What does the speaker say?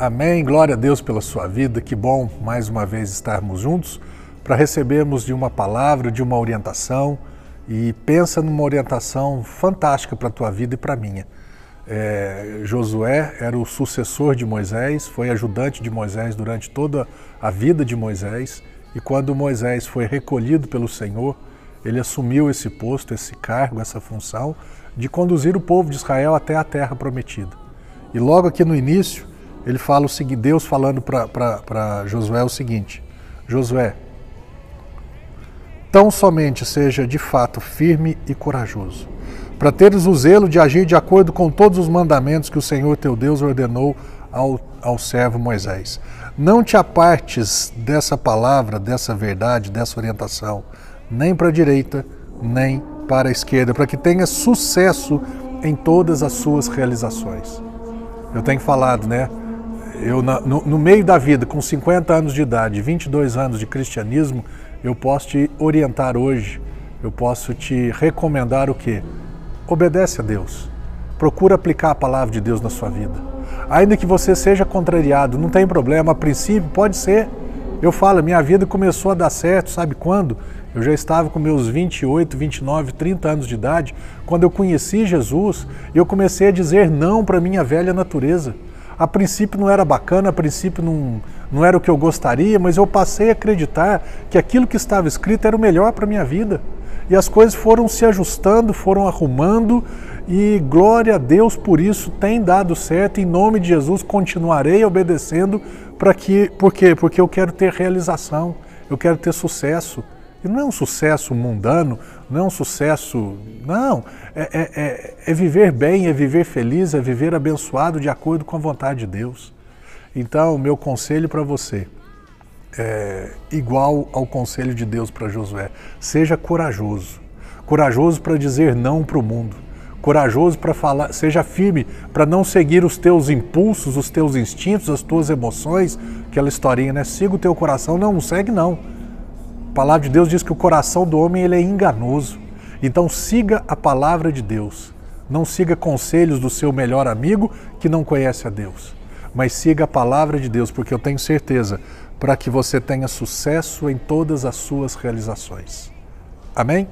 Amém. Glória a Deus pela sua vida. Que bom mais uma vez estarmos juntos para recebermos de uma palavra, de uma orientação e pensa numa orientação fantástica para a tua vida e para a minha. É, Josué era o sucessor de Moisés, foi ajudante de Moisés durante toda a vida de Moisés e quando Moisés foi recolhido pelo Senhor, ele assumiu esse posto, esse cargo, essa função de conduzir o povo de Israel até a terra prometida. E logo aqui no início, ele fala o seguinte, Deus falando para Josué o seguinte: Josué, tão somente seja de fato firme e corajoso, para teres o zelo de agir de acordo com todos os mandamentos que o Senhor teu Deus ordenou ao, ao servo Moisés. Não te apartes dessa palavra, dessa verdade, dessa orientação, nem para a direita, nem para a esquerda, para que tenha sucesso em todas as suas realizações. Eu tenho falado, né? Eu no, no, meio da vida, com 50 anos de idade, 22 anos de cristianismo, eu posso te orientar hoje, eu posso te recomendar o quê? Obedece a Deus. Procura aplicar a palavra de Deus na sua vida. Ainda que você seja contrariado, não tem problema, a princípio pode ser. Eu falo, minha vida começou a dar certo, sabe quando? Eu já estava com meus 28, 29, 30 anos de idade, quando eu conheci Jesus, eu comecei a dizer não para minha velha natureza a princípio não era bacana, a princípio não, não era o que eu gostaria, mas eu passei a acreditar que aquilo que estava escrito era o melhor para a minha vida. E as coisas foram se ajustando, foram arrumando, e glória a Deus por isso tem dado certo. Em nome de Jesus continuarei obedecendo para que, por quê? Porque eu quero ter realização, eu quero ter sucesso. E não é um sucesso mundano, não é um sucesso. Não. É, é, é, é, viver bem, é viver feliz, é viver abençoado de acordo com a vontade de Deus. Então, meu conselho para você é igual ao conselho de Deus para Josué: seja corajoso. Corajoso para dizer não para o mundo. Corajoso para falar, seja firme para não seguir os teus impulsos, os teus instintos, as tuas emoções, aquela historinha, né? Siga o teu coração. Não, não segue não a palavra de Deus diz que o coração do homem ele é enganoso. Então siga a palavra de Deus. Não siga conselhos do seu melhor amigo que não conhece a Deus. Mas siga a palavra de Deus, porque eu tenho certeza para que você tenha sucesso em todas as suas realizações. Amém?